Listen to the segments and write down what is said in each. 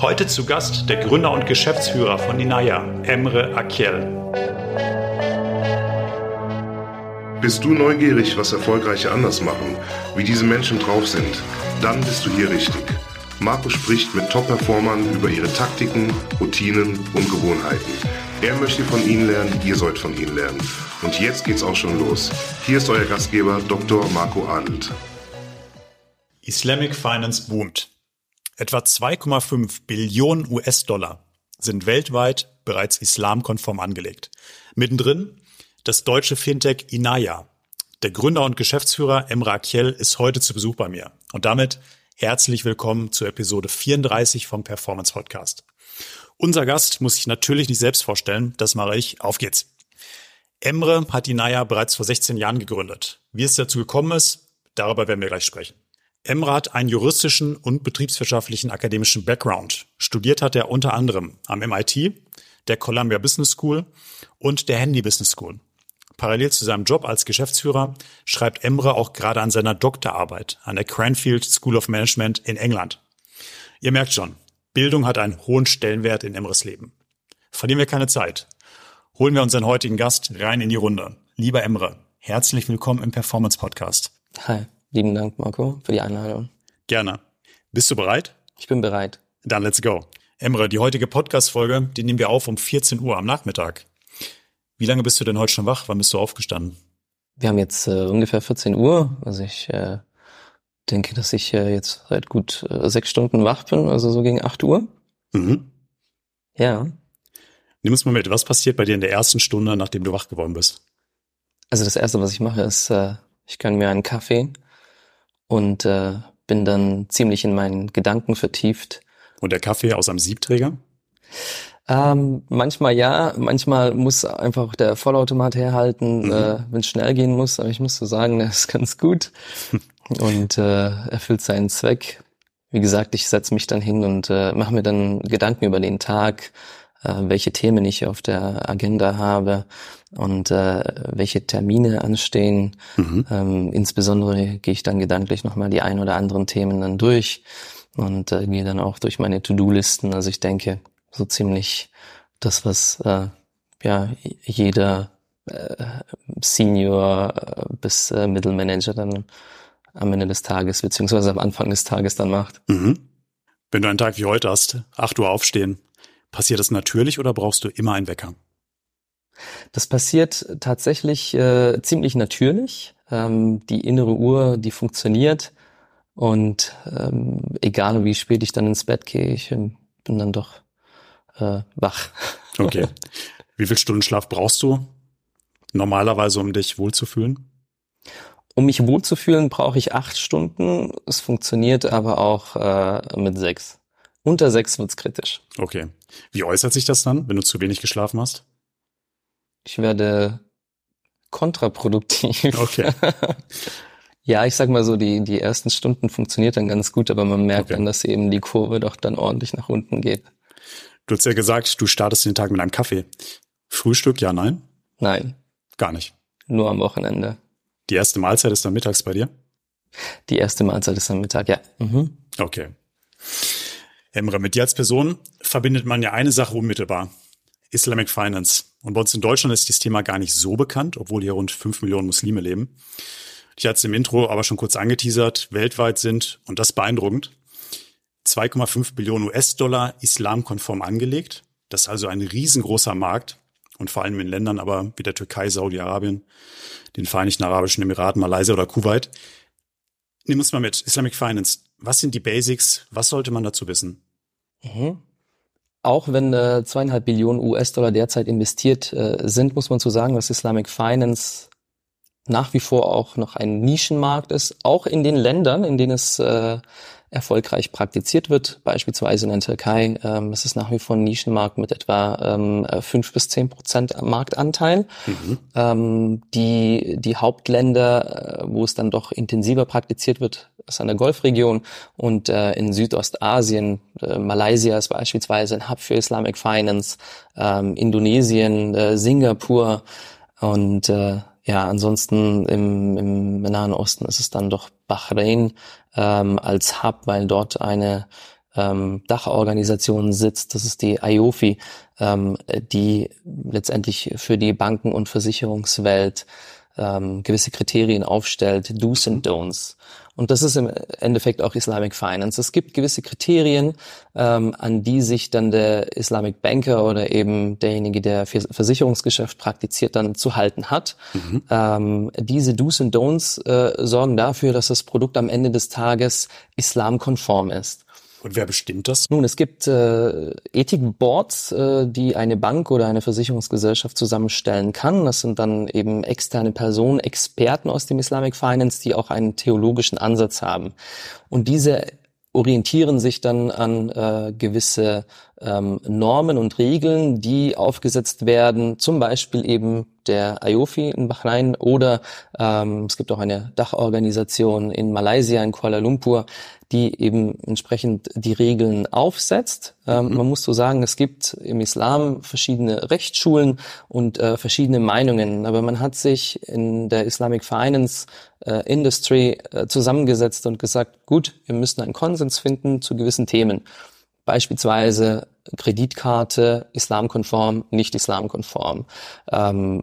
Heute zu Gast der Gründer und Geschäftsführer von Inaya, Emre Akel. Bist du neugierig, was Erfolgreiche anders machen, wie diese Menschen drauf sind? Dann bist du hier richtig. Marco spricht mit Top-Performern über ihre Taktiken, Routinen und Gewohnheiten. Er möchte von ihnen lernen, ihr sollt von ihnen lernen. Und jetzt geht's auch schon los. Hier ist euer Gastgeber Dr. Marco Adelt. Islamic Finance boomt. Etwa 2,5 Billionen US-Dollar sind weltweit bereits islamkonform angelegt. Mittendrin das deutsche Fintech Inaya. Der Gründer und Geschäftsführer Emre Akiel ist heute zu Besuch bei mir. Und damit herzlich willkommen zur Episode 34 vom Performance Podcast. Unser Gast muss sich natürlich nicht selbst vorstellen, das mache ich. Auf geht's. Emre hat Inaya bereits vor 16 Jahren gegründet. Wie es dazu gekommen ist, darüber werden wir gleich sprechen. Emre hat einen juristischen und betriebswirtschaftlichen akademischen Background. Studiert hat er unter anderem am MIT, der Columbia Business School und der Handy Business School. Parallel zu seinem Job als Geschäftsführer schreibt Emre auch gerade an seiner Doktorarbeit an der Cranfield School of Management in England. Ihr merkt schon, Bildung hat einen hohen Stellenwert in Emres Leben. Verlieren wir keine Zeit. Holen wir unseren heutigen Gast rein in die Runde. Lieber Emre, herzlich willkommen im Performance Podcast. Hi. Lieben Dank, Marco, für die Einladung. Gerne. Bist du bereit? Ich bin bereit. Dann let's go. Emre, die heutige Podcast-Folge, die nehmen wir auf um 14 Uhr am Nachmittag. Wie lange bist du denn heute schon wach? Wann bist du aufgestanden? Wir haben jetzt äh, ungefähr 14 Uhr. Also ich äh, denke, dass ich äh, jetzt seit gut äh, sechs Stunden wach bin, also so gegen 8 Uhr. Mhm. Ja. Nimm uns mal mit. Was passiert bei dir in der ersten Stunde, nachdem du wach geworden bist? Also das Erste, was ich mache, ist, äh, ich kann mir einen Kaffee und äh, bin dann ziemlich in meinen Gedanken vertieft. Und der Kaffee aus einem Siebträger? Ähm, manchmal ja, manchmal muss einfach der Vollautomat herhalten, mhm. äh, wenn es schnell gehen muss. Aber ich muss so sagen, er ist ganz gut und äh, erfüllt seinen Zweck. Wie gesagt, ich setze mich dann hin und äh, mache mir dann Gedanken über den Tag, welche Themen ich auf der Agenda habe und äh, welche Termine anstehen. Mhm. Ähm, insbesondere gehe ich dann gedanklich nochmal die ein oder anderen Themen dann durch und äh, gehe dann auch durch meine To-Do-Listen. Also ich denke, so ziemlich das, was äh, ja jeder äh, Senior äh, bis äh, Mittelmanager dann am Ende des Tages beziehungsweise am Anfang des Tages dann macht. Mhm. Wenn du einen Tag wie heute hast, 8 Uhr aufstehen, passiert das natürlich oder brauchst du immer einen Wecker? Das passiert tatsächlich äh, ziemlich natürlich. Ähm, die innere Uhr, die funktioniert. Und ähm, egal wie spät ich dann ins Bett gehe, ich ähm, bin dann doch äh, wach. Okay. Wie viel Stunden Schlaf brauchst du normalerweise, um dich wohlzufühlen? Um mich wohlzufühlen, brauche ich acht Stunden. Es funktioniert aber auch äh, mit sechs. Unter sechs wird's kritisch. Okay. Wie äußert sich das dann, wenn du zu wenig geschlafen hast? Ich werde kontraproduktiv. Okay. ja, ich sag mal so, die, die ersten Stunden funktioniert dann ganz gut, aber man merkt okay. dann, dass eben die Kurve doch dann ordentlich nach unten geht. Du hast ja gesagt, du startest den Tag mit einem Kaffee. Frühstück, ja, nein? Nein. Gar nicht. Nur am Wochenende. Die erste Mahlzeit ist dann mittags bei dir? Die erste Mahlzeit ist am Mittag, ja. Mhm. Okay. Emre, mit dir als Person verbindet man ja eine Sache unmittelbar. Islamic Finance. Und bei uns in Deutschland ist dieses Thema gar nicht so bekannt, obwohl hier rund fünf Millionen Muslime leben. Ich hatte es im Intro aber schon kurz angeteasert, weltweit sind, und das beeindruckend, 2,5 Billionen US-Dollar islamkonform angelegt. Das ist also ein riesengroßer Markt und vor allem in Ländern aber wie der Türkei, Saudi-Arabien, den Vereinigten Arabischen Emiraten, Malaysia oder Kuwait. Nimm uns mal mit. Islamic Finance. Was sind die Basics? Was sollte man dazu wissen? Mhm. Auch wenn äh, zweieinhalb Billionen US-Dollar derzeit investiert äh, sind, muss man zu sagen, dass Islamic Finance nach wie vor auch noch ein Nischenmarkt ist, auch in den Ländern, in denen es äh, erfolgreich praktiziert wird, beispielsweise in der Türkei. Ähm, es ist nach wie vor ein Nischenmarkt mit etwa ähm, 5 bis zehn Prozent Marktanteil. Mhm. Ähm, die, die Hauptländer, äh, wo es dann doch intensiver praktiziert wird, ist an der Golfregion und äh, in Südostasien, äh, Malaysia ist beispielsweise ein Hub für Islamic Finance, ähm, Indonesien, äh, Singapur und äh, ja, ansonsten im, im Nahen Osten ist es dann doch Bahrain ähm, als Hub, weil dort eine ähm, Dachorganisation sitzt. Das ist die IOFI, ähm, die letztendlich für die Banken- und Versicherungswelt ähm, gewisse Kriterien aufstellt, Do's and Don'ts. Und das ist im Endeffekt auch Islamic Finance. Es gibt gewisse Kriterien, ähm, an die sich dann der Islamic Banker oder eben derjenige, der Versicherungsgeschäft praktiziert, dann zu halten hat. Mhm. Ähm, diese Do's and Don'ts äh, sorgen dafür, dass das Produkt am Ende des Tages islamkonform ist. Und wer bestimmt das? Nun, es gibt äh, Ethikboards, äh, die eine Bank oder eine Versicherungsgesellschaft zusammenstellen kann. Das sind dann eben externe Personen, Experten aus dem Islamic Finance, die auch einen theologischen Ansatz haben. Und diese orientieren sich dann an äh, gewisse ähm, Normen und Regeln, die aufgesetzt werden, zum Beispiel eben der IOFI in Bahrain oder ähm, es gibt auch eine Dachorganisation in Malaysia, in Kuala Lumpur, die eben entsprechend die Regeln aufsetzt. Ähm, mhm. Man muss so sagen, es gibt im Islam verschiedene Rechtsschulen und äh, verschiedene Meinungen, aber man hat sich in der Islamic Finance äh, Industry äh, zusammengesetzt und gesagt, gut, wir müssen einen Konsens finden zu gewissen Themen. Beispielsweise Kreditkarte islamkonform, nicht islamkonform, ähm,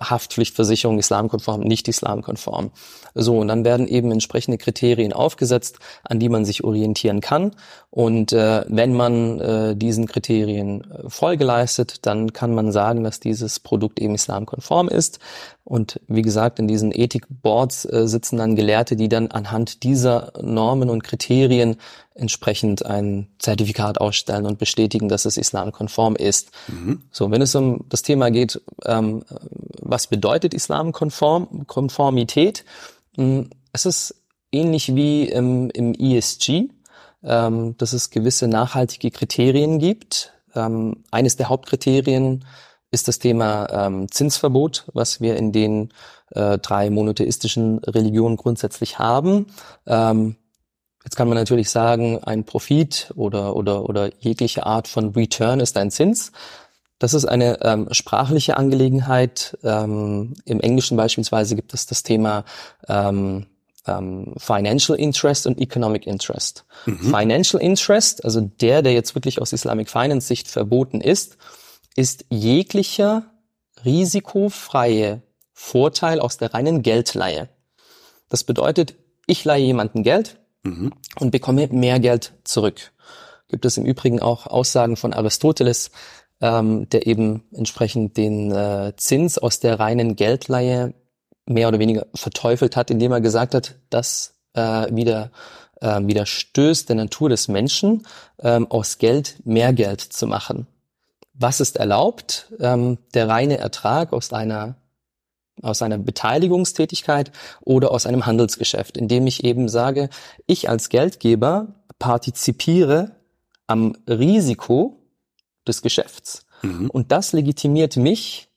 Haftpflichtversicherung islamkonform, nicht islamkonform. So, und dann werden eben entsprechende Kriterien aufgesetzt, an die man sich orientieren kann. Und äh, wenn man äh, diesen Kriterien äh, Folge leistet, dann kann man sagen, dass dieses Produkt eben islamkonform ist. Und wie gesagt, in diesen Ethikboards äh, sitzen dann Gelehrte, die dann anhand dieser Normen und Kriterien entsprechend ein Zertifikat ausstellen und bestätigen, dass es islamkonform ist. Mhm. So, wenn es um das Thema geht, ähm, was bedeutet Islamkonform, Konformität? Hm, es ist ähnlich wie im, im ESG, ähm, dass es gewisse nachhaltige Kriterien gibt. Ähm, eines der Hauptkriterien ist das Thema ähm, Zinsverbot, was wir in den äh, drei monotheistischen Religionen grundsätzlich haben. Jetzt kann man natürlich sagen, ein Profit oder, oder, oder jegliche Art von Return ist ein Zins. Das ist eine ähm, sprachliche Angelegenheit. Ähm, Im Englischen beispielsweise gibt es das Thema ähm, ähm, Financial Interest und Economic Interest. Mhm. Financial Interest, also der, der jetzt wirklich aus Islamic Finance Sicht verboten ist, ist jeglicher risikofreie Vorteil aus der reinen Geldleihe. Das bedeutet, ich leihe jemanden Geld mhm. und bekomme mehr Geld zurück. Gibt es im Übrigen auch Aussagen von Aristoteles, ähm, der eben entsprechend den äh, Zins aus der reinen Geldleihe mehr oder weniger verteufelt hat, indem er gesagt hat, dass äh, wieder äh, widerstößt der Natur des Menschen, ähm, aus Geld mehr Geld zu machen was ist erlaubt? Ähm, der reine Ertrag aus einer aus einer Beteiligungstätigkeit oder aus einem Handelsgeschäft, indem ich eben sage, ich als Geldgeber partizipiere am Risiko des Geschäfts mhm. und das legitimiert mich,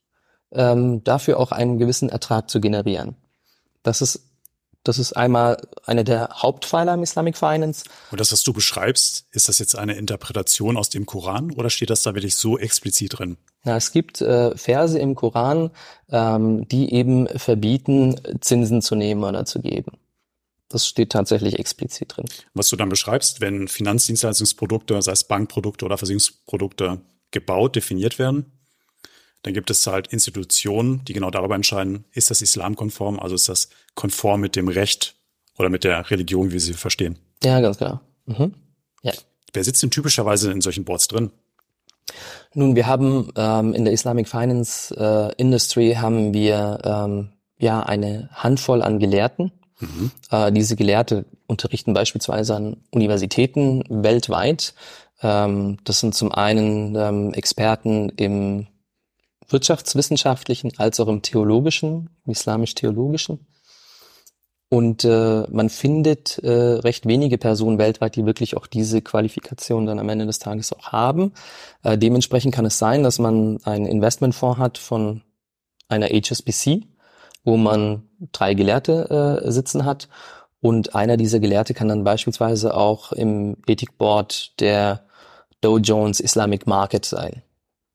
ähm, dafür auch einen gewissen Ertrag zu generieren. Das ist das ist einmal eine der Hauptpfeiler im Islamic Finance. Und das, was du beschreibst, ist das jetzt eine Interpretation aus dem Koran oder steht das da wirklich so explizit drin? Na, es gibt äh, Verse im Koran, ähm, die eben verbieten, Zinsen zu nehmen oder zu geben. Das steht tatsächlich explizit drin. Was du dann beschreibst, wenn Finanzdienstleistungsprodukte, sei es Bankprodukte oder Versicherungsprodukte, gebaut, definiert werden, dann gibt es halt Institutionen, die genau darüber entscheiden, ist das islamkonform, also ist das konform mit dem Recht oder mit der Religion, wie sie verstehen. Ja, ganz genau. Mhm. Ja. Wer sitzt denn typischerweise in solchen Boards drin? Nun, wir haben ähm, in der Islamic Finance äh, Industry haben wir ähm, ja eine Handvoll an Gelehrten. Mhm. Äh, diese Gelehrte unterrichten beispielsweise an Universitäten weltweit. Ähm, das sind zum einen ähm, Experten im wirtschaftswissenschaftlichen als auch im theologischen, islamisch-theologischen. Und äh, man findet äh, recht wenige Personen weltweit, die wirklich auch diese Qualifikation dann am Ende des Tages auch haben. Äh, dementsprechend kann es sein, dass man einen Investmentfonds hat von einer HSBC, wo man drei Gelehrte äh, sitzen hat. Und einer dieser Gelehrte kann dann beispielsweise auch im Ethikboard der Dow Jones Islamic Market sein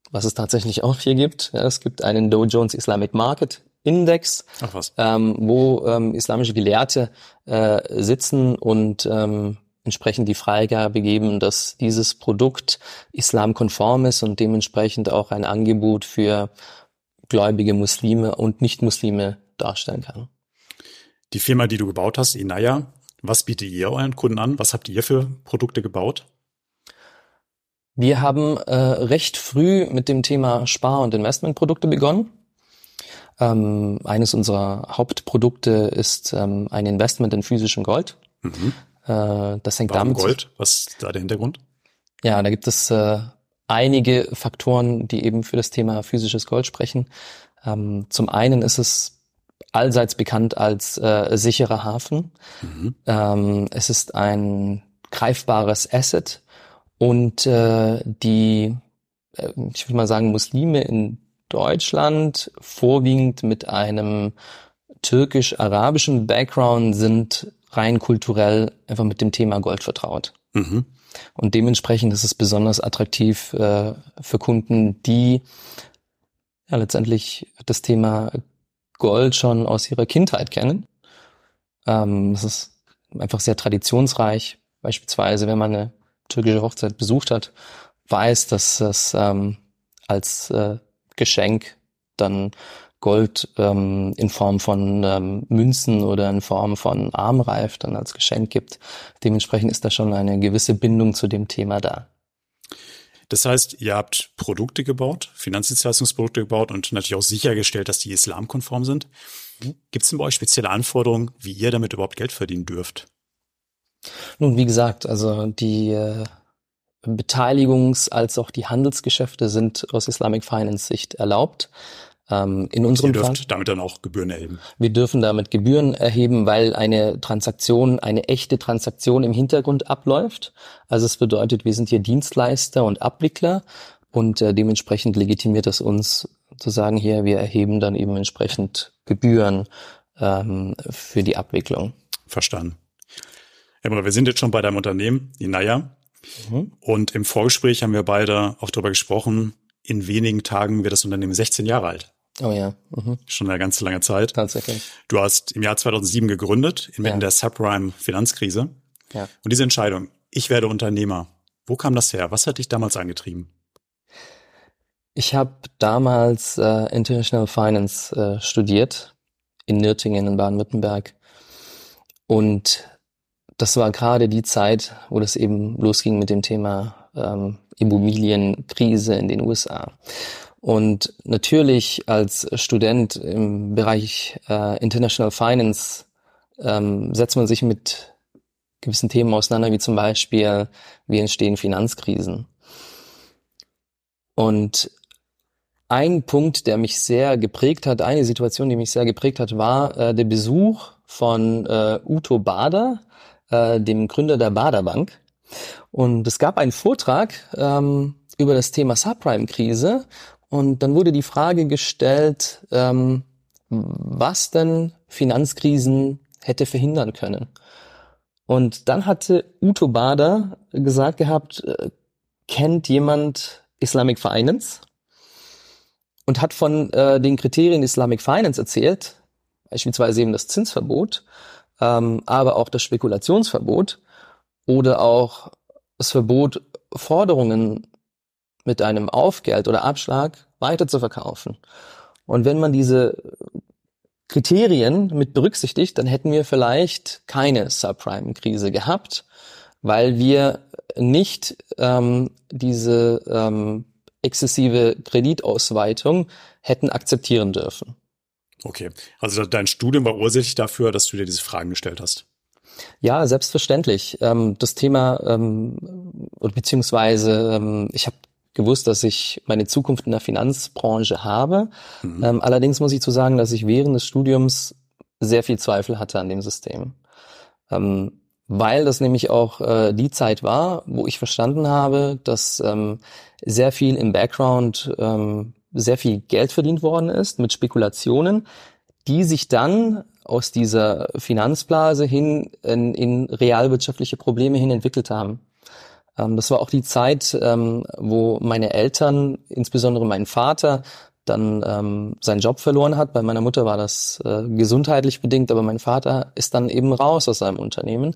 was es tatsächlich auch hier gibt. Ja, es gibt einen Dow Jones Islamic Market Index, ähm, wo ähm, islamische Gelehrte äh, sitzen und ähm, entsprechend die Freigabe geben, dass dieses Produkt islamkonform ist und dementsprechend auch ein Angebot für gläubige Muslime und Nicht-Muslime darstellen kann. Die Firma, die du gebaut hast, Inaya, was bietet ihr euren Kunden an? Was habt ihr für Produkte gebaut? Wir haben äh, recht früh mit dem Thema Spar- und Investmentprodukte begonnen. Ähm, eines unserer Hauptprodukte ist ähm, ein Investment in physischem Gold. Mhm. Äh, das hängt Warum damit Gold? Was ist da der Hintergrund? Ja, da gibt es äh, einige Faktoren, die eben für das Thema physisches Gold sprechen. Ähm, zum einen ist es allseits bekannt als äh, sicherer Hafen. Mhm. Ähm, es ist ein greifbares Asset und äh, die, äh, ich würde mal sagen, Muslime in Deutschland vorwiegend mit einem türkisch-arabischen Background sind rein kulturell einfach mit dem Thema Gold vertraut. Mhm. Und dementsprechend ist es besonders attraktiv äh, für Kunden, die ja letztendlich das Thema Gold schon aus ihrer Kindheit kennen. Ähm, es ist einfach sehr traditionsreich. Beispielsweise, wenn man eine türkische Hochzeit besucht hat, weiß, dass es ähm, als äh, Geschenk dann Gold ähm, in Form von ähm, Münzen oder in Form von Armreif dann als Geschenk gibt. Dementsprechend ist da schon eine gewisse Bindung zu dem Thema da. Das heißt, ihr habt Produkte gebaut, Finanzdienstleistungsprodukte gebaut und natürlich auch sichergestellt, dass die islamkonform sind. Gibt es denn bei euch spezielle Anforderungen, wie ihr damit überhaupt Geld verdienen dürft? Nun, wie gesagt, also die äh, Beteiligungs- als auch die Handelsgeschäfte sind aus Islamic Finance Sicht erlaubt. Ähm, in Ihr unserem Fall, dürft damit dann auch Gebühren erheben. wir dürfen damit Gebühren erheben, weil eine Transaktion, eine echte Transaktion im Hintergrund abläuft. Also es bedeutet, wir sind hier Dienstleister und Abwickler und äh, dementsprechend legitimiert es uns zu sagen, hier, wir erheben dann eben entsprechend Gebühren ähm, für die Abwicklung. Verstanden. Emre, wir sind jetzt schon bei deinem Unternehmen, Inaya. Mhm. Und im Vorgespräch haben wir beide auch darüber gesprochen, in wenigen Tagen wird das Unternehmen 16 Jahre alt. Oh ja, mhm. Schon eine ganz lange Zeit. tatsächlich. Du hast im Jahr 2007 gegründet, inmitten Ja. der Subprime-Finanzkrise. Ja. Und diese Entscheidung, ich werde Unternehmer, wo kam das her? Was hat dich damals angetrieben? Ich habe damals äh, International Finance äh, studiert in Nürtingen in Baden-Württemberg. Und das war gerade die Zeit, wo das eben losging mit dem Thema ähm, Immobilienkrise in den USA. Und natürlich als Student im Bereich äh, International Finance ähm, setzt man sich mit gewissen Themen auseinander, wie zum Beispiel, wie entstehen Finanzkrisen. Und ein Punkt, der mich sehr geprägt hat, eine Situation, die mich sehr geprägt hat, war äh, der Besuch von äh, Uto Bader, äh, dem Gründer der Bader Bank. Und es gab einen Vortrag ähm, über das Thema Subprime-Krise. Und dann wurde die Frage gestellt, ähm, was denn Finanzkrisen hätte verhindern können. Und dann hatte Uto Bader gesagt gehabt, äh, kennt jemand Islamic Finance? Und hat von äh, den Kriterien Islamic Finance erzählt, beispielsweise eben das Zinsverbot, ähm, aber auch das Spekulationsverbot oder auch das Verbot, Forderungen mit einem Aufgeld oder Abschlag weiter zu verkaufen. Und wenn man diese Kriterien mit berücksichtigt, dann hätten wir vielleicht keine Subprime-Krise gehabt, weil wir nicht ähm, diese ähm, exzessive Kreditausweitung hätten akzeptieren dürfen. Okay. Also dein Studium war ursächlich dafür, dass du dir diese Fragen gestellt hast. Ja, selbstverständlich. Ähm, das Thema, ähm, beziehungsweise ähm, ich habe gewusst, dass ich meine Zukunft in der Finanzbranche habe. Mhm. Allerdings muss ich zu sagen, dass ich während des Studiums sehr viel Zweifel hatte an dem System. Weil das nämlich auch äh, die Zeit war, wo ich verstanden habe, dass sehr viel im Background sehr viel Geld verdient worden ist mit Spekulationen, die sich dann aus dieser Finanzblase hin in, in realwirtschaftliche Probleme hin entwickelt haben. Ähm, das war auch die Zeit, ähm, wo meine Eltern, insbesondere mein Vater, dann ähm, seinen Job verloren hat. Bei meiner Mutter war das äh, gesundheitlich bedingt, aber mein Vater ist dann eben raus aus seinem Unternehmen.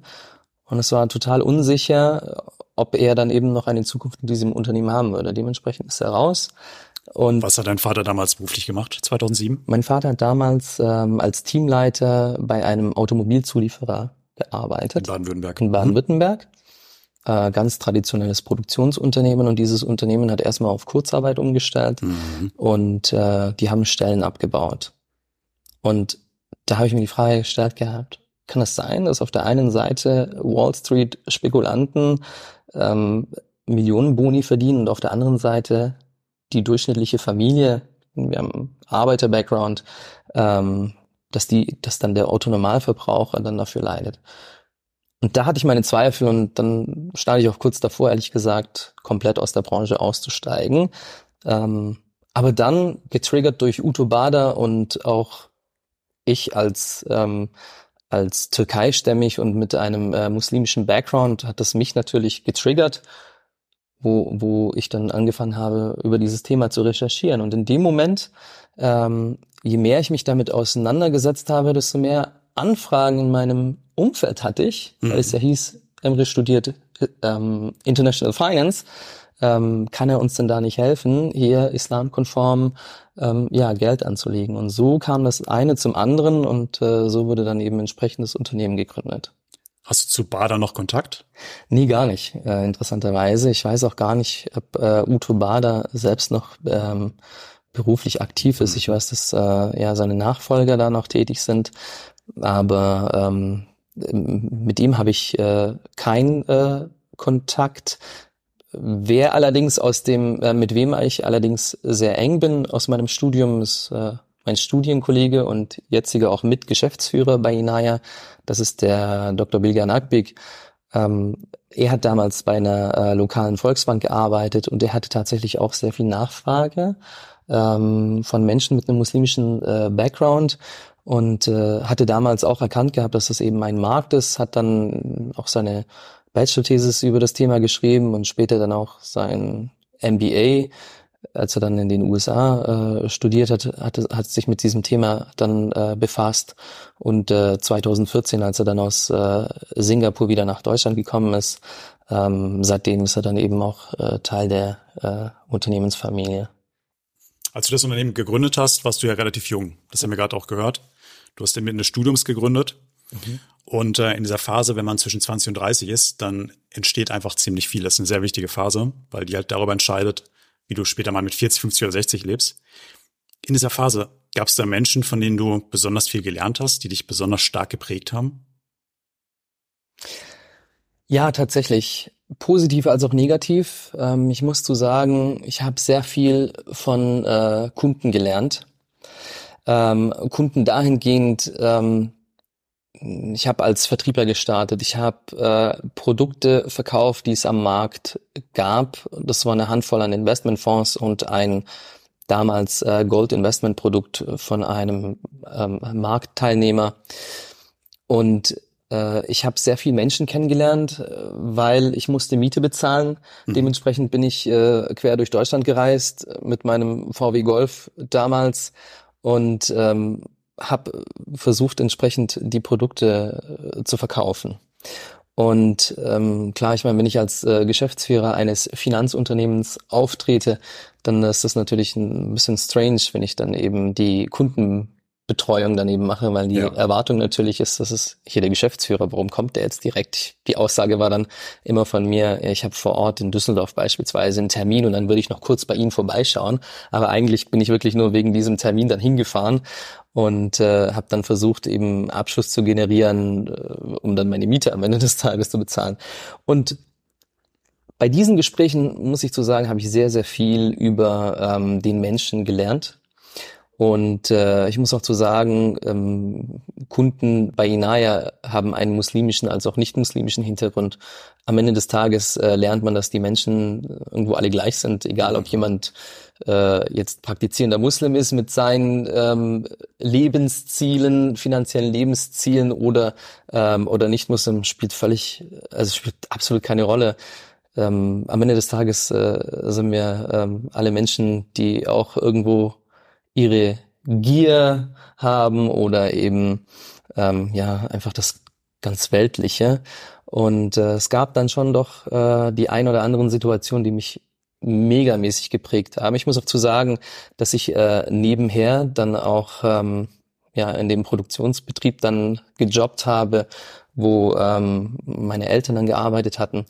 Und es war total unsicher, ob er dann eben noch eine Zukunft in diesem Unternehmen haben würde. Dementsprechend ist er raus. Und Was hat dein Vater damals beruflich gemacht, 2007? Mein Vater hat damals ähm, als Teamleiter bei einem Automobilzulieferer gearbeitet. In Baden-Württemberg. In Baden-Württemberg. Mhm. Äh, ganz traditionelles Produktionsunternehmen und dieses Unternehmen hat erstmal auf Kurzarbeit umgestellt mhm. und äh, die haben Stellen abgebaut. Und da habe ich mir die Frage gestellt gehabt, kann es sein, dass auf der einen Seite Wall Street Spekulanten ähm, Millionen Boni verdienen und auf der anderen Seite die durchschnittliche Familie, wir haben Arbeiter-Background, ähm, dass die, dass dann der Autonomalverbraucher dann dafür leidet. Und da hatte ich meine Zweifel und dann stand ich auch kurz davor, ehrlich gesagt, komplett aus der Branche auszusteigen. Ähm, aber dann, getriggert durch Uto Bader und auch ich als, ähm, als türkeistämmig und mit einem äh, muslimischen Background, hat das mich natürlich getriggert wo, wo ich dann angefangen habe, über dieses Thema zu recherchieren. Und in dem Moment, ähm, je mehr ich mich damit auseinandergesetzt habe, desto mehr Anfragen in meinem Umfeld hatte ich, mhm. weil es ja hieß, Emre studiert ähm, International Finance. Ähm, kann er uns denn da nicht helfen, hier islamkonform ähm, ja, Geld anzulegen? Und so kam das eine zum anderen und äh, so wurde dann eben entsprechendes Unternehmen gegründet. Hast du zu Bader noch Kontakt? Nee, gar nicht, äh, interessanterweise. Ich weiß auch gar nicht, ob äh, Uto Bader selbst noch ähm, beruflich aktiv ist. Ich weiß, dass äh, ja seine Nachfolger da noch tätig sind, aber ähm, mit ihm habe ich äh, keinen äh, Kontakt. Wer allerdings aus dem, äh, mit wem ich allerdings sehr eng bin aus meinem Studium, ist äh, mein Studienkollege und jetziger auch Mitgeschäftsführer bei Inaya, das ist der Dr. Bilgan Akbik. Ähm, er hat damals bei einer äh, lokalen Volksbank gearbeitet und er hatte tatsächlich auch sehr viel Nachfrage ähm, von Menschen mit einem muslimischen äh, Background und äh, hatte damals auch erkannt gehabt, dass das eben ein Markt ist, hat dann auch seine Bachelor-Thesis über das Thema geschrieben und später dann auch sein MBA als er dann in den USA äh, studiert hat, hat, hat sich mit diesem Thema dann äh, befasst. Und äh, 2014, als er dann aus äh, Singapur wieder nach Deutschland gekommen ist, ähm, seitdem ist er dann eben auch äh, Teil der äh, Unternehmensfamilie. Als du das Unternehmen gegründet hast, warst du ja relativ jung. Das haben wir gerade auch gehört. Du hast mitten des Studiums gegründet. Mhm. Und äh, in dieser Phase, wenn man zwischen 20 und 30 ist, dann entsteht einfach ziemlich viel. Das ist eine sehr wichtige Phase, weil die halt darüber entscheidet, wie du später mal mit 40, 50 oder 60 lebst. In dieser Phase gab es da Menschen, von denen du besonders viel gelernt hast, die dich besonders stark geprägt haben? Ja, tatsächlich. Positiv als auch negativ. Ähm, ich muss zu sagen, ich habe sehr viel von äh, Kunden gelernt. Ähm, Kunden dahingehend, ähm, ich habe als Vertriebler gestartet. Ich habe äh, Produkte verkauft, die es am Markt gab. Das war eine Handvoll an Investmentfonds und ein damals äh, Gold Investment Produkt von einem ähm, Marktteilnehmer. Und äh, ich habe sehr viele Menschen kennengelernt, äh, weil ich musste Miete bezahlen. Mhm. Dementsprechend bin ich äh, quer durch Deutschland gereist mit meinem VW Golf damals und ähm, habe versucht, entsprechend die Produkte äh, zu verkaufen. Und ähm, klar, ich meine, wenn ich als äh, Geschäftsführer eines Finanzunternehmens auftrete, dann ist das natürlich ein bisschen strange, wenn ich dann eben die Kunden Betreuung daneben mache, weil die ja. Erwartung natürlich ist, dass es hier der Geschäftsführer, warum kommt der jetzt direkt? Die Aussage war dann immer von mir, ich habe vor Ort in Düsseldorf beispielsweise einen Termin und dann würde ich noch kurz bei Ihnen vorbeischauen. Aber eigentlich bin ich wirklich nur wegen diesem Termin dann hingefahren und äh, habe dann versucht, eben Abschluss zu generieren, äh, um dann meine Miete am Ende des Tages zu bezahlen. Und bei diesen Gesprächen, muss ich zu sagen, habe ich sehr, sehr viel über ähm, den Menschen gelernt, und äh, ich muss auch zu sagen, ähm, Kunden bei Inaya haben einen muslimischen als auch nicht muslimischen Hintergrund. Am Ende des Tages äh, lernt man, dass die Menschen irgendwo alle gleich sind, egal ob jemand äh, jetzt praktizierender Muslim ist mit seinen ähm, Lebenszielen, finanziellen Lebenszielen oder ähm, oder nicht Muslim spielt völlig, also spielt absolut keine Rolle. Ähm, am Ende des Tages äh, sind wir ähm, alle Menschen, die auch irgendwo ihre Gier haben oder eben ähm, ja einfach das ganz Weltliche. Und äh, es gab dann schon doch äh, die ein oder anderen Situationen, die mich megamäßig geprägt haben. Ich muss auch zu sagen, dass ich äh, nebenher dann auch ähm, ja in dem Produktionsbetrieb dann gejobbt habe, wo ähm, meine Eltern dann gearbeitet hatten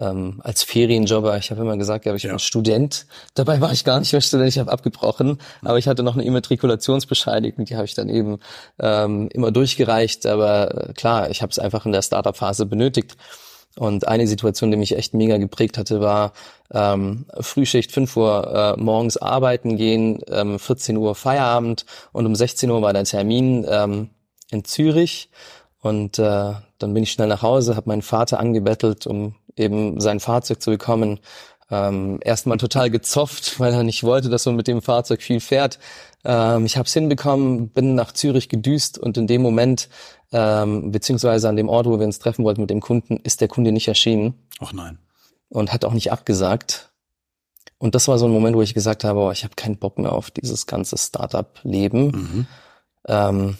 ähm, als Ferienjobber. Ich habe immer gesagt, ja, ich ja. bin Student. Dabei war ich gar nicht mehr Student, ich habe abgebrochen. Aber ich hatte noch eine Immatrikulationsbescheinigung, die habe ich dann eben ähm, immer durchgereicht. Aber äh, klar, ich habe es einfach in der Startup-Phase benötigt. Und eine Situation, die mich echt mega geprägt hatte, war ähm, Frühschicht, 5 Uhr äh, morgens arbeiten gehen, ähm, 14 Uhr Feierabend und um 16 Uhr war der Termin ähm, in Zürich. Und äh, dann bin ich schnell nach Hause, habe meinen Vater angebettelt, um eben sein Fahrzeug zu bekommen. Ähm, erstmal total gezofft, weil er nicht wollte, dass man mit dem Fahrzeug viel fährt. Ähm, ich habe es hinbekommen, bin nach Zürich gedüst und in dem Moment, ähm, beziehungsweise an dem Ort, wo wir uns treffen wollten mit dem Kunden, ist der Kunde nicht erschienen. Ach nein. Und hat auch nicht abgesagt. Und das war so ein Moment, wo ich gesagt habe, oh, ich habe keinen Bock mehr auf dieses ganze Startup-Leben. Mhm. Ähm,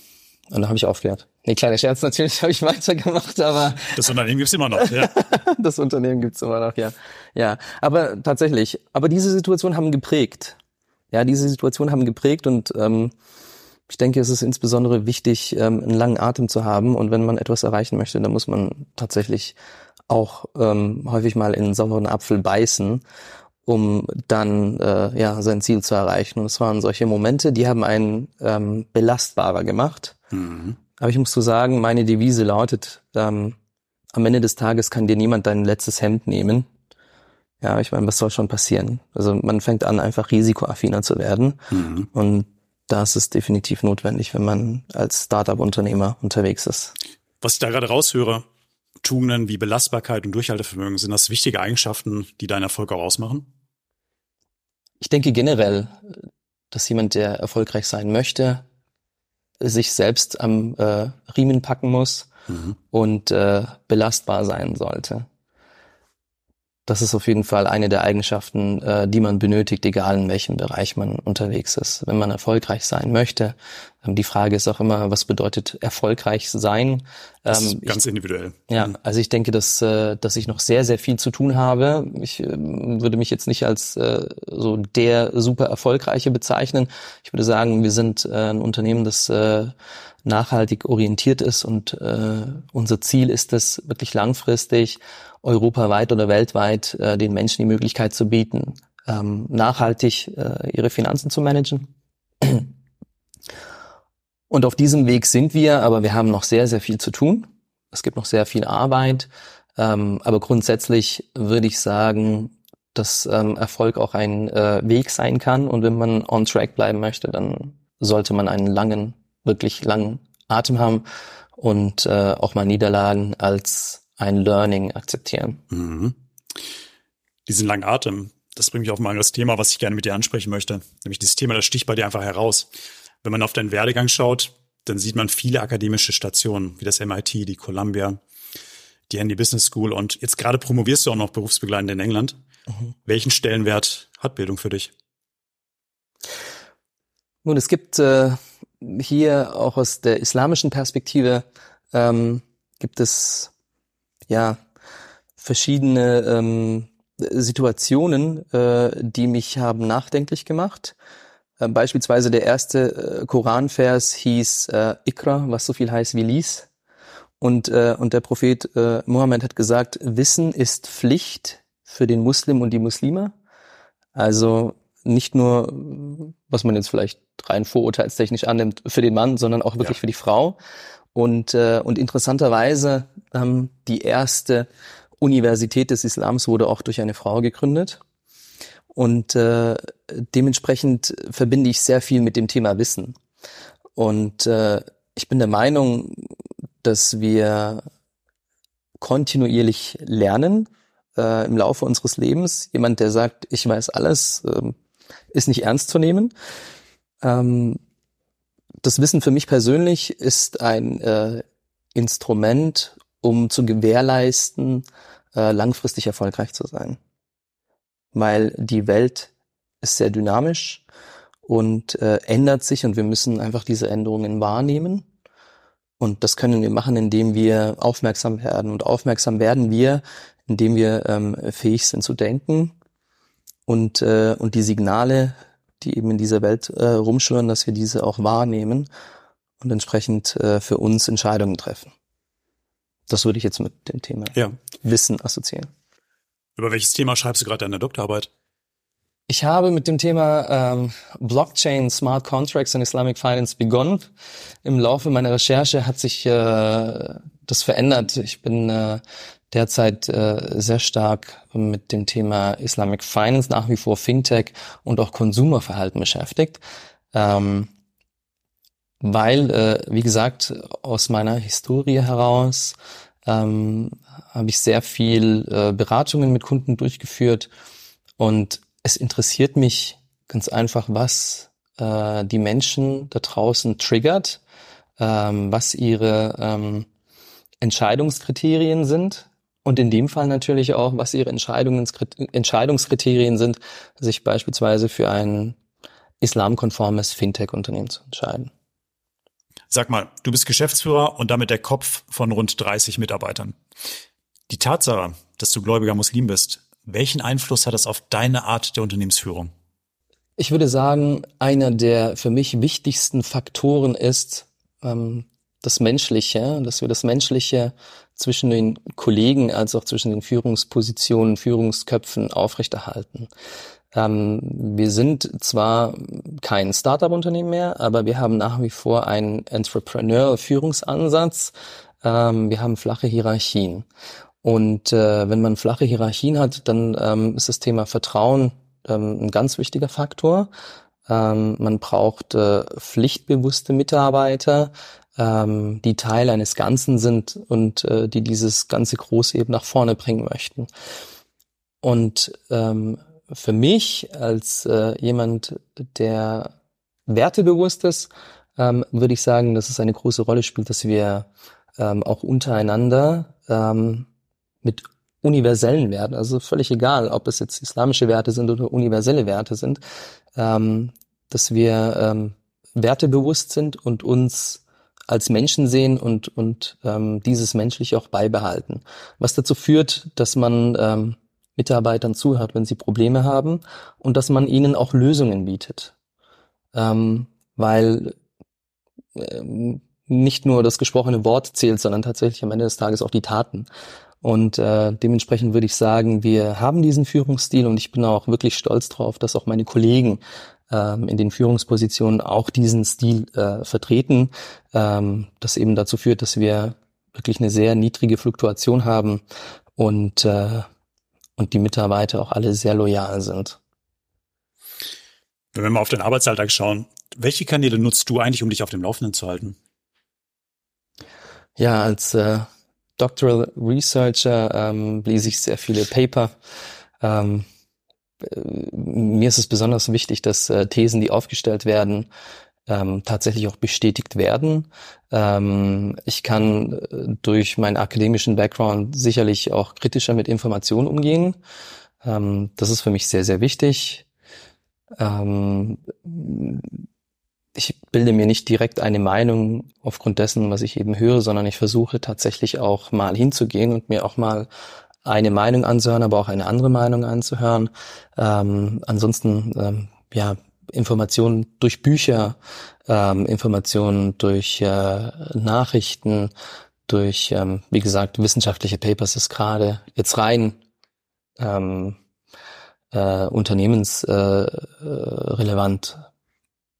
und dann habe ich aufgehört. Nee, kleiner Scherz, natürlich habe ich weitergemacht, aber. Das Unternehmen gibt's immer noch, ja. das Unternehmen gibt's immer noch, ja. Ja. Aber tatsächlich, aber diese Situation haben geprägt. Ja, diese Situation haben geprägt und ähm, ich denke, es ist insbesondere wichtig, ähm, einen langen Atem zu haben. Und wenn man etwas erreichen möchte, dann muss man tatsächlich auch ähm, häufig mal in einen sauren Apfel beißen, um dann äh, ja sein Ziel zu erreichen. Und es waren solche Momente, die haben einen ähm, belastbarer gemacht. Mhm. Aber ich muss so sagen, meine Devise lautet, ähm, am Ende des Tages kann dir niemand dein letztes Hemd nehmen. Ja, ich meine, was soll schon passieren? Also man fängt an, einfach risikoaffiner zu werden. Mhm. Und das ist definitiv notwendig, wenn man als Startup-Unternehmer unterwegs ist. Was ich da gerade raushöre, Tugenden wie Belastbarkeit und Durchhaltevermögen, sind das wichtige Eigenschaften, die deinen Erfolg auch ausmachen? Ich denke generell, dass jemand, der erfolgreich sein möchte, sich selbst am äh, Riemen packen muss mhm. und äh, belastbar sein sollte. Das ist auf jeden Fall eine der Eigenschaften, äh, die man benötigt, egal in welchem Bereich man unterwegs ist. Wenn man erfolgreich sein möchte, ähm, die Frage ist auch immer, was bedeutet erfolgreich sein? Ähm, ganz ich, individuell. Ja, mhm. also ich denke, dass, äh, dass ich noch sehr, sehr viel zu tun habe. Ich äh, würde mich jetzt nicht als äh, so der super erfolgreiche bezeichnen. Ich würde sagen, wir sind äh, ein Unternehmen, das äh, nachhaltig orientiert ist und äh, unser Ziel ist es, wirklich langfristig europaweit oder weltweit äh, den Menschen die Möglichkeit zu bieten, ähm, nachhaltig äh, ihre Finanzen zu managen. Und auf diesem Weg sind wir, aber wir haben noch sehr, sehr viel zu tun. Es gibt noch sehr viel Arbeit. Ähm, aber grundsätzlich würde ich sagen, dass ähm, Erfolg auch ein äh, Weg sein kann. Und wenn man on track bleiben möchte, dann sollte man einen langen wirklich langen Atem haben und äh, auch mal Niederlagen als ein Learning akzeptieren. Mhm. Diesen langen Atem, das bringt mich auf ein anderes Thema, was ich gerne mit dir ansprechen möchte. Nämlich dieses Thema, das sticht bei dir einfach heraus. Wenn man auf deinen Werdegang schaut, dann sieht man viele akademische Stationen, wie das MIT, die Columbia, die Handy Business School und jetzt gerade promovierst du auch noch berufsbegleitend in England. Mhm. Welchen Stellenwert hat Bildung für dich? Nun, es gibt äh, hier auch aus der islamischen Perspektive ähm, gibt es ja verschiedene ähm, Situationen, äh, die mich haben nachdenklich gemacht. Äh, beispielsweise der erste äh, Koranvers hieß äh, Ikra, was so viel heißt wie lies. Und, äh, und der Prophet äh, Mohammed hat gesagt, Wissen ist Pflicht für den Muslim und die Muslime. Also nicht nur, was man jetzt vielleicht rein vorurteilstechnisch annimmt, für den Mann, sondern auch wirklich ja. für die Frau. Und, äh, und interessanterweise ähm, die erste Universität des Islams wurde auch durch eine Frau gegründet. Und äh, dementsprechend verbinde ich sehr viel mit dem Thema Wissen. Und äh, ich bin der Meinung, dass wir kontinuierlich lernen äh, im Laufe unseres Lebens. Jemand, der sagt, ich weiß alles, äh, ist nicht ernst zu nehmen. Ähm, das Wissen für mich persönlich ist ein äh, Instrument, um zu gewährleisten, äh, langfristig erfolgreich zu sein. Weil die Welt ist sehr dynamisch und äh, ändert sich und wir müssen einfach diese Änderungen wahrnehmen. Und das können wir machen, indem wir aufmerksam werden. Und aufmerksam werden wir, indem wir ähm, fähig sind zu denken und, äh, und die Signale, die eben in dieser Welt äh, rumschwirren, dass wir diese auch wahrnehmen und entsprechend äh, für uns Entscheidungen treffen. Das würde ich jetzt mit dem Thema Ja. Wissen assoziieren. Über welches Thema schreibst du gerade deine Doktorarbeit? Ich habe mit dem Thema ähm, Blockchain, Smart Contracts und Islamic Finance begonnen. Im Laufe meiner Recherche hat sich äh, das verändert. Ich bin äh, derzeit äh, sehr stark mit dem Thema Islamic Finance, nach wie vor Fintech und auch Konsumerverhalten beschäftigt. Ähm, weil, äh, wie gesagt, aus meiner Historie heraus ähm, habe ich sehr viel äh, Beratungen mit Kunden durchgeführt und es interessiert mich ganz einfach, was äh, die Menschen da draußen triggert, ähm, was ihre ähm, Entscheidungskriterien sind und in dem Fall natürlich auch, was ihre Entscheidungskriterien sind, sich beispielsweise für ein islamkonformes Fintech-Unternehmen zu entscheiden. Sag mal, du bist Geschäftsführer und damit der Kopf von rund 30 Mitarbeitern. Die Tatsache, dass du gläubiger Muslim bist, welchen Einfluss hat das auf deine Art der Unternehmensführung? Ich würde sagen, einer der für mich wichtigsten Faktoren ist ähm, das Menschliche, dass wir das Menschliche zwischen den Kollegen als auch zwischen den Führungspositionen, Führungsköpfen aufrechterhalten. Ähm, wir sind zwar kein Startup-Unternehmen mehr, aber wir haben nach wie vor einen Entrepreneur-Führungsansatz. Ähm, wir haben flache Hierarchien. Und äh, wenn man flache Hierarchien hat, dann ähm, ist das Thema Vertrauen ähm, ein ganz wichtiger Faktor. Ähm, man braucht äh, pflichtbewusste Mitarbeiter, ähm, die Teil eines Ganzen sind und äh, die dieses ganze Große eben nach vorne bringen möchten. Und ähm, für mich als äh, jemand, der wertebewusst ist, ähm, würde ich sagen, dass es eine große Rolle spielt, dass wir ähm, auch untereinander ähm, mit universellen Werten, also völlig egal, ob es jetzt islamische Werte sind oder universelle Werte sind, ähm, dass wir ähm, wertebewusst sind und uns als Menschen sehen und, und ähm, dieses menschlich auch beibehalten. Was dazu führt, dass man ähm, Mitarbeitern zuhört, wenn sie Probleme haben und dass man ihnen auch Lösungen bietet. Ähm, weil ähm, nicht nur das gesprochene Wort zählt, sondern tatsächlich am Ende des Tages auch die Taten. Und äh, dementsprechend würde ich sagen, wir haben diesen Führungsstil und ich bin auch wirklich stolz drauf, dass auch meine Kollegen ähm, in den Führungspositionen auch diesen Stil äh, vertreten, ähm, das eben dazu führt, dass wir wirklich eine sehr niedrige Fluktuation haben und äh, und die Mitarbeiter auch alle sehr loyal sind. Wenn wir mal auf den Arbeitsalltag schauen, welche Kanäle nutzt du eigentlich, um dich auf dem Laufenden zu halten? Ja, als äh, Doctoral Researcher ähm, lese ich sehr viele Paper. Ähm, äh, mir ist es besonders wichtig, dass äh, Thesen, die aufgestellt werden, ähm, tatsächlich auch bestätigt werden. Ähm, ich kann äh, durch meinen akademischen Background sicherlich auch kritischer mit Informationen umgehen. Ähm, das ist für mich sehr, sehr wichtig. Ähm, ich bilde mir nicht direkt eine Meinung aufgrund dessen, was ich eben höre, sondern ich versuche tatsächlich auch mal hinzugehen und mir auch mal eine Meinung anzuhören, aber auch eine andere Meinung anzuhören. Ähm, ansonsten, ähm, ja, Informationen durch Bücher, ähm, Informationen durch äh, Nachrichten, durch, ähm, wie gesagt, wissenschaftliche Papers ist gerade jetzt rein ähm, äh, unternehmensrelevant. Äh,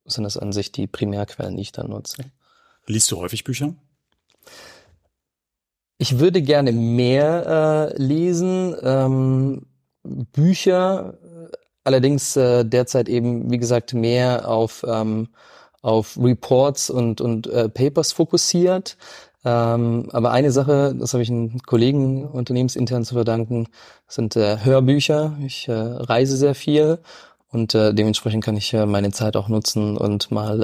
sind das an sich die Primärquellen, die ich da nutze. Liest du häufig Bücher? Ich würde gerne mehr äh, lesen. Ähm, Bücher, allerdings äh, derzeit eben, wie gesagt, mehr auf, ähm, auf Reports und, und äh, Papers fokussiert. Ähm, aber eine Sache, das habe ich einen Kollegen unternehmensintern zu verdanken, sind äh, Hörbücher. Ich äh, reise sehr viel und äh, dementsprechend kann ich äh, meine Zeit auch nutzen und mal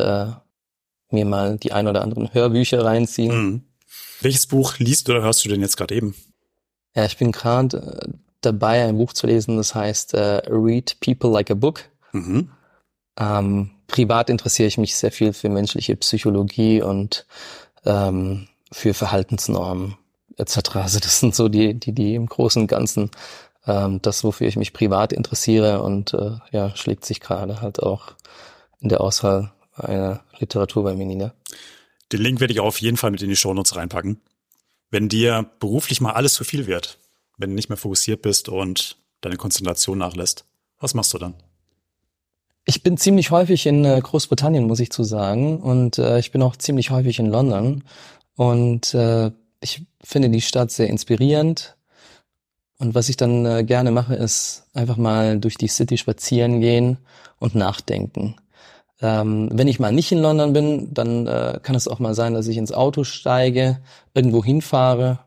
äh, mir mal die ein oder anderen Hörbücher reinziehen. Mhm. Welches Buch liest oder hörst du denn jetzt gerade eben? Ja, ich bin gerade äh, dabei, ein Buch zu lesen, das heißt äh, Read People Like a Book. Mhm. Ähm, privat interessiere ich mich sehr viel für menschliche Psychologie und ähm, für Verhaltensnormen etc. Also das sind so die, die, die im Großen und Ganzen ähm, das, wofür ich mich privat interessiere und äh, ja, schlägt sich gerade halt auch in der Auswahl einer Literatur bei mir nieder. Den Link werde ich auf jeden Fall mit in die Shownotes reinpacken. Wenn dir beruflich mal alles zu viel wird, wenn du nicht mehr fokussiert bist und deine Konzentration nachlässt, was machst du dann? Ich bin ziemlich häufig in äh, Großbritannien, muss ich zu sagen, und äh, ich bin auch ziemlich häufig in London. Und äh, ich finde die Stadt sehr inspirierend. Und was ich dann äh, gerne mache, ist einfach mal durch die City spazieren gehen und nachdenken. Ähm, wenn ich mal nicht in London bin, dann äh, kann es auch mal sein, dass ich ins Auto steige, irgendwo hinfahre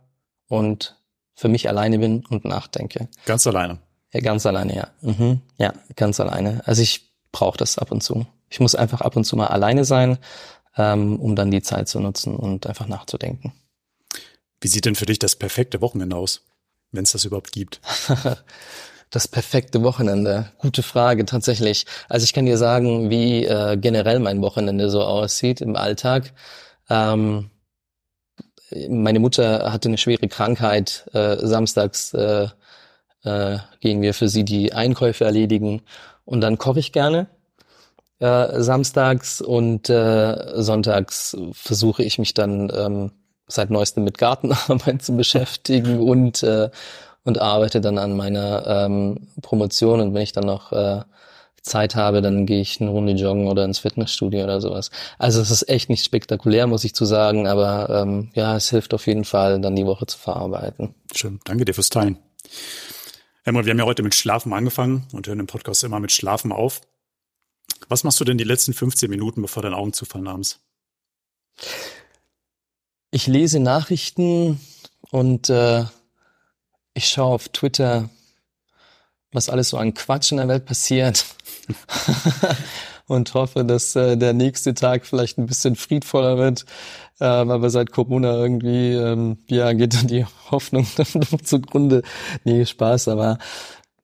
und für mich alleine bin und nachdenke. Ganz alleine? Ja, ganz alleine, ja. Mhm. Ja, ganz alleine. Also ich brauche das ab und zu. Ich muss einfach ab und zu mal alleine sein, ähm, um dann die Zeit zu nutzen und einfach nachzudenken. Wie sieht denn für dich das perfekte Wochenende aus, wenn es das überhaupt gibt? Das perfekte Wochenende. Gute Frage, tatsächlich. Also ich kann dir sagen, wie äh, generell mein Wochenende so aussieht im Alltag. Ähm, meine Mutter hatte eine schwere Krankheit. Äh, samstags äh, äh, gehen wir für sie die Einkäufe erledigen und dann koche ich gerne. Äh, samstags und äh, sonntags versuche ich mich dann ähm, seit neuestem mit Gartenarbeit zu beschäftigen und äh, und arbeite dann an meiner ähm, Promotion und wenn ich dann noch äh, Zeit habe, dann gehe ich eine Runde joggen oder ins Fitnessstudio oder sowas. Also es ist echt nicht spektakulär, muss ich zu sagen, aber ähm, ja, es hilft auf jeden Fall, dann die Woche zu verarbeiten. Schön, danke dir fürs Teilen. Emma, wir haben ja heute mit Schlafen angefangen und hören im Podcast immer mit Schlafen auf. Was machst du denn die letzten 15 Minuten, bevor deine Augen zufallen abends? Ich lese Nachrichten und äh, ich schaue auf Twitter, was alles so an Quatsch in der Welt passiert und hoffe, dass äh, der nächste Tag vielleicht ein bisschen friedvoller wird. Ähm, aber seit Corona irgendwie, ähm, ja, geht dann die Hoffnung zugrunde. Nee, Spaß, aber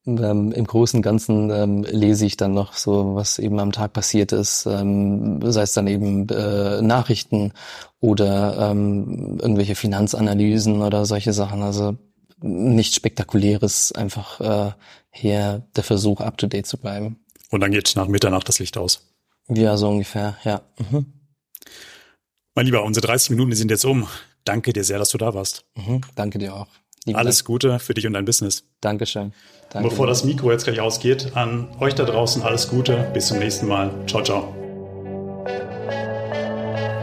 ähm, im Großen und Ganzen ähm, lese ich dann noch so, was eben am Tag passiert ist, ähm, sei es dann eben äh, Nachrichten oder ähm, irgendwelche Finanzanalysen oder solche Sachen. Also nichts Spektakuläres, einfach äh, hier der Versuch, up to date zu bleiben. Und dann geht nach Mitternacht das Licht aus. Ja, so ungefähr, ja. Mhm. Mein Lieber, unsere 30 Minuten sind jetzt um. Danke dir sehr, dass du da warst. Mhm, danke dir auch. Liebe Alles Gute für dich und dein Business. Dankeschön. Danke Bevor das Mikro jetzt gleich ausgeht, an euch da draußen alles Gute. Bis zum nächsten Mal. Ciao, ciao.